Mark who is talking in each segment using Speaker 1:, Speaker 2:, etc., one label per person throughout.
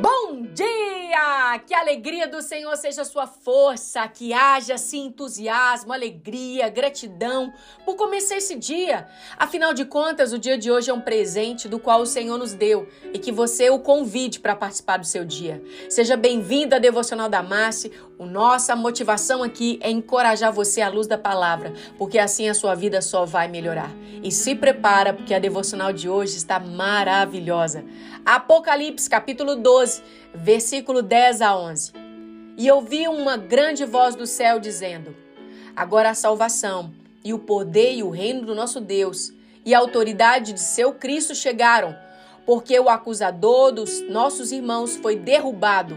Speaker 1: Bom dia! Que a alegria do Senhor seja sua força, que haja assim entusiasmo, alegria, gratidão por começar esse dia. Afinal de contas, o dia de hoje é um presente do qual o Senhor nos deu e que você o convide para participar do seu dia. Seja bem-vindo à Devocional da Márcia. O nossa motivação aqui é encorajar você à luz da palavra, porque assim a sua vida só vai melhorar. E se prepara, porque a devocional de hoje está maravilhosa. Apocalipse, capítulo 12, versículo 10 a 11. E ouvi uma grande voz do céu dizendo: Agora a salvação, e o poder e o reino do nosso Deus, e a autoridade de seu Cristo chegaram, porque o acusador dos nossos irmãos foi derrubado,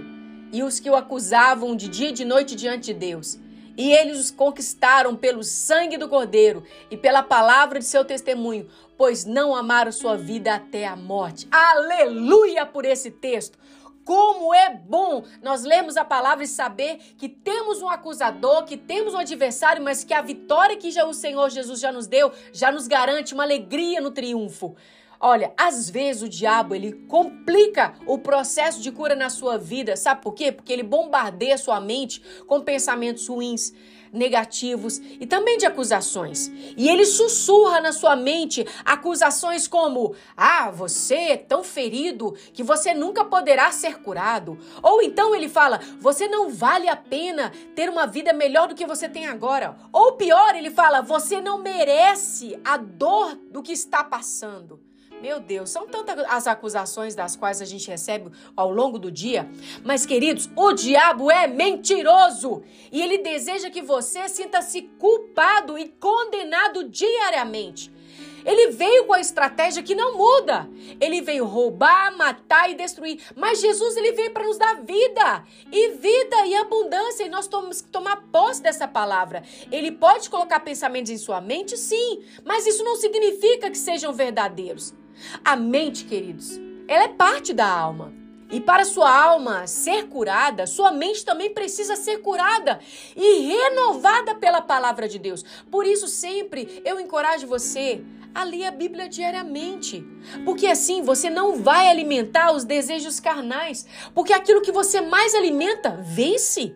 Speaker 1: e os que o acusavam de dia e de noite diante de Deus. E eles os conquistaram pelo sangue do Cordeiro e pela palavra de seu testemunho, pois não amaram sua vida até a morte. Aleluia por esse texto! Como é bom nós lermos a palavra e saber que temos um acusador, que temos um adversário, mas que a vitória que já o Senhor Jesus já nos deu já nos garante uma alegria no triunfo. Olha, às vezes o diabo ele complica o processo de cura na sua vida. Sabe por quê? Porque ele bombardeia sua mente com pensamentos ruins, negativos e também de acusações. E ele sussurra na sua mente acusações como: "Ah, você é tão ferido que você nunca poderá ser curado". Ou então ele fala: "Você não vale a pena ter uma vida melhor do que você tem agora". Ou pior, ele fala: "Você não merece a dor do que está passando". Meu Deus, são tantas as acusações das quais a gente recebe ao longo do dia. Mas, queridos, o diabo é mentiroso e ele deseja que você sinta-se culpado e condenado diariamente. Ele veio com a estratégia que não muda. Ele veio roubar, matar e destruir. Mas Jesus ele veio para nos dar vida e vida e abundância. E nós temos que tomar posse dessa palavra. Ele pode colocar pensamentos em sua mente, sim, mas isso não significa que sejam verdadeiros. A mente, queridos, ela é parte da alma. E para sua alma ser curada, sua mente também precisa ser curada e renovada pela palavra de Deus. Por isso, sempre eu encorajo você a ler a Bíblia diariamente. Porque assim você não vai alimentar os desejos carnais. Porque aquilo que você mais alimenta vence.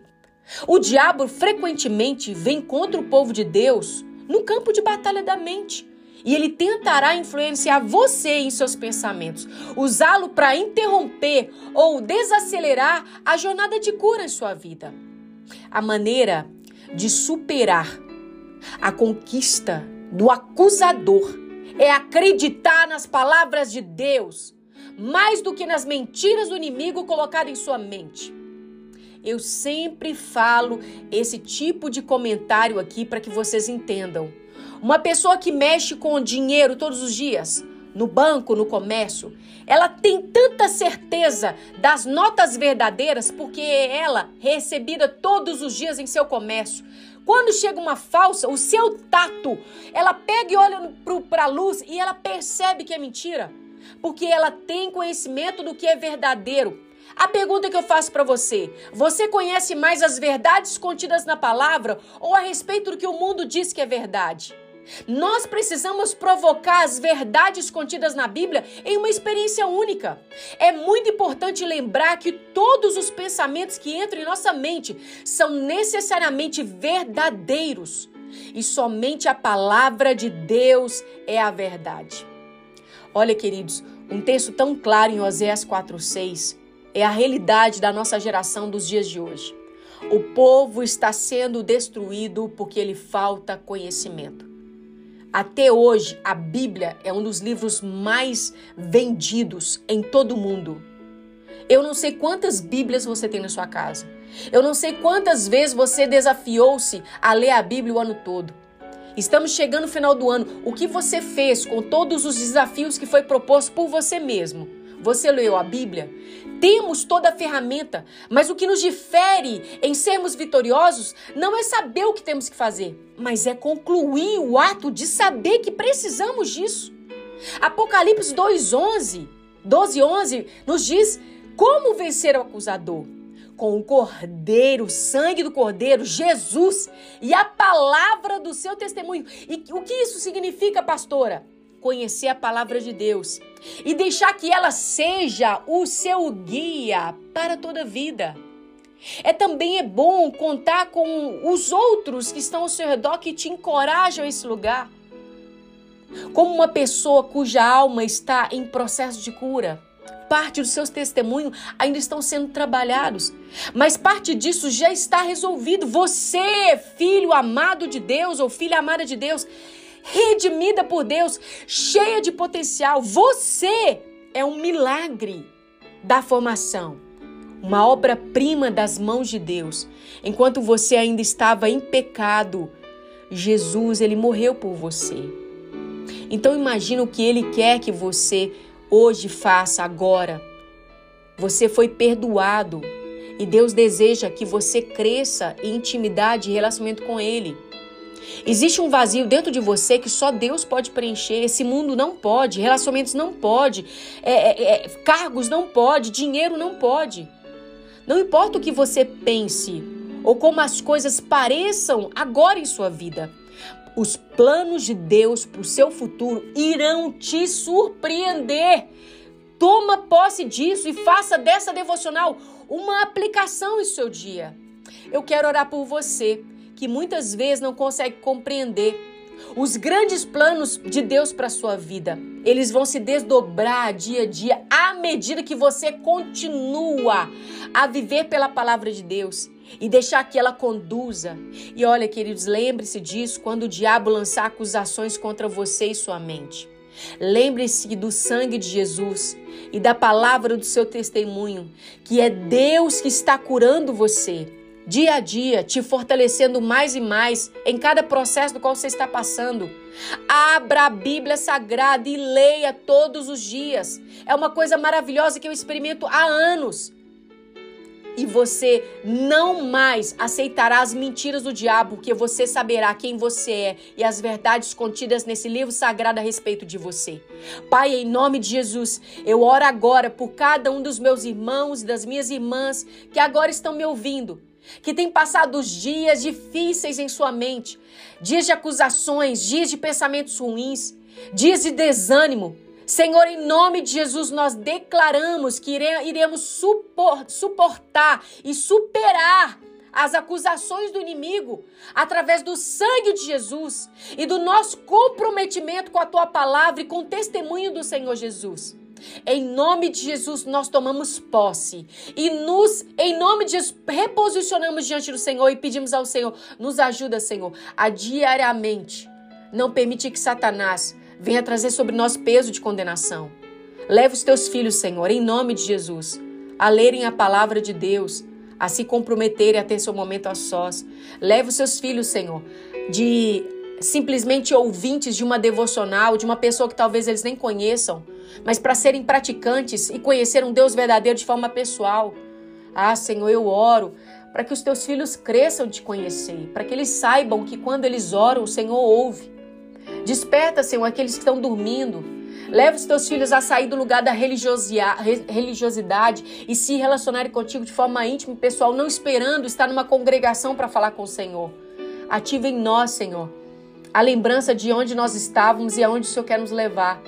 Speaker 1: O diabo frequentemente vem contra o povo de Deus no campo de batalha da mente e ele tentará influenciar você em seus pensamentos, usá-lo para interromper ou desacelerar a jornada de cura em sua vida. A maneira de superar a conquista do acusador é acreditar nas palavras de Deus mais do que nas mentiras do inimigo colocado em sua mente. Eu sempre falo esse tipo de comentário aqui para que vocês entendam. Uma pessoa que mexe com dinheiro todos os dias, no banco, no comércio, ela tem tanta certeza das notas verdadeiras porque ela é recebida todos os dias em seu comércio. Quando chega uma falsa, o seu tato, ela pega e olha para a luz e ela percebe que é mentira, porque ela tem conhecimento do que é verdadeiro. A pergunta que eu faço para você: você conhece mais as verdades contidas na palavra ou a respeito do que o mundo diz que é verdade? Nós precisamos provocar as verdades contidas na Bíblia em uma experiência única. É muito importante lembrar que todos os pensamentos que entram em nossa mente são necessariamente verdadeiros e somente a palavra de Deus é a verdade. Olha, queridos, um texto tão claro em Oséias 4:6 é a realidade da nossa geração dos dias de hoje. O povo está sendo destruído porque lhe falta conhecimento. Até hoje, a Bíblia é um dos livros mais vendidos em todo o mundo. Eu não sei quantas Bíblias você tem na sua casa. Eu não sei quantas vezes você desafiou-se a ler a Bíblia o ano todo. Estamos chegando no final do ano. O que você fez com todos os desafios que foi proposto por você mesmo? Você leu a Bíblia? Temos toda a ferramenta, mas o que nos difere em sermos vitoriosos não é saber o que temos que fazer, mas é concluir o ato de saber que precisamos disso. Apocalipse 2:11, 12:11 nos diz como vencer o acusador com o cordeiro, o sangue do cordeiro, Jesus e a palavra do seu testemunho. E o que isso significa, pastora? Conhecer a palavra de Deus e deixar que ela seja o seu guia para toda a vida. É também é bom contar com os outros que estão ao seu redor que te encorajam a esse lugar. Como uma pessoa cuja alma está em processo de cura, parte dos seus testemunhos ainda estão sendo trabalhados, mas parte disso já está resolvido. Você, filho amado de Deus ou filha amada de Deus, redimida por Deus, cheia de potencial, você é um milagre da formação uma obra-prima das mãos de Deus. Enquanto você ainda estava em pecado, Jesus, ele morreu por você. Então imagina o que ele quer que você hoje faça agora. Você foi perdoado e Deus deseja que você cresça em intimidade e relacionamento com ele. Existe um vazio dentro de você que só Deus pode preencher. Esse mundo não pode, relacionamentos não pode, é, é, é, cargos não pode, dinheiro não pode. Não importa o que você pense ou como as coisas pareçam agora em sua vida, os planos de Deus para o seu futuro irão te surpreender. Toma posse disso e faça dessa devocional uma aplicação em seu dia. Eu quero orar por você que muitas vezes não consegue compreender os grandes planos de Deus para sua vida, eles vão se desdobrar dia a dia à medida que você continua a viver pela palavra de Deus e deixar que ela conduza. E olha, queridos, lembre-se disso quando o diabo lançar acusações contra você e sua mente. Lembre-se do sangue de Jesus e da palavra do seu testemunho, que é Deus que está curando você dia a dia, te fortalecendo mais e mais em cada processo do qual você está passando. Abra a Bíblia Sagrada e leia todos os dias. É uma coisa maravilhosa que eu experimento há anos. E você não mais aceitará as mentiras do diabo, porque você saberá quem você é e as verdades contidas nesse livro sagrado a respeito de você. Pai, em nome de Jesus, eu oro agora por cada um dos meus irmãos e das minhas irmãs que agora estão me ouvindo que tem passado dias difíceis em sua mente, dias de acusações, dias de pensamentos ruins, dias de desânimo. Senhor, em nome de Jesus, nós declaramos que iremos suportar e superar as acusações do inimigo através do sangue de Jesus e do nosso comprometimento com a tua palavra e com o testemunho do Senhor Jesus. Em nome de Jesus, nós tomamos posse e nos, em nome de Jesus, reposicionamos diante do Senhor e pedimos ao Senhor, nos ajuda, Senhor, a diariamente não permitir que Satanás venha trazer sobre nós peso de condenação. Leve os teus filhos, Senhor, em nome de Jesus, a lerem a palavra de Deus, a se comprometerem a ter seu momento a sós. Leve os seus filhos, Senhor, de simplesmente ouvintes de uma devocional, de uma pessoa que talvez eles nem conheçam, mas para serem praticantes e conhecer um Deus verdadeiro de forma pessoal. Ah, Senhor, eu oro para que os teus filhos cresçam de conhecer, para que eles saibam que quando eles oram, o Senhor ouve. Desperta, Senhor, aqueles que estão dormindo. Leva os teus filhos a sair do lugar da religiosidade e se relacionarem contigo de forma íntima e pessoal, não esperando estar numa congregação para falar com o Senhor. Ativa em nós, Senhor, a lembrança de onde nós estávamos e aonde o Senhor quer nos levar.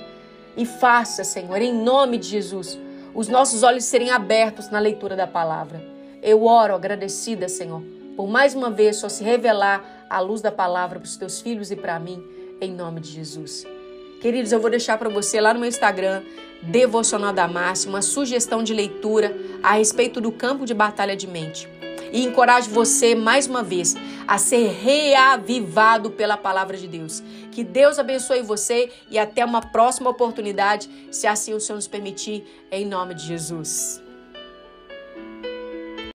Speaker 1: E faça, Senhor, em nome de Jesus, os nossos olhos serem abertos na leitura da palavra. Eu oro agradecida, Senhor, por mais uma vez só se revelar a luz da palavra para os teus filhos e para mim, em nome de Jesus. Queridos, eu vou deixar para você lá no meu Instagram, Devocional da Márcia, uma sugestão de leitura a respeito do campo de batalha de mente. E encorajo você mais uma vez a ser reavivado pela palavra de Deus. Que Deus abençoe você e até uma próxima oportunidade, se assim o Senhor nos permitir, em nome de Jesus.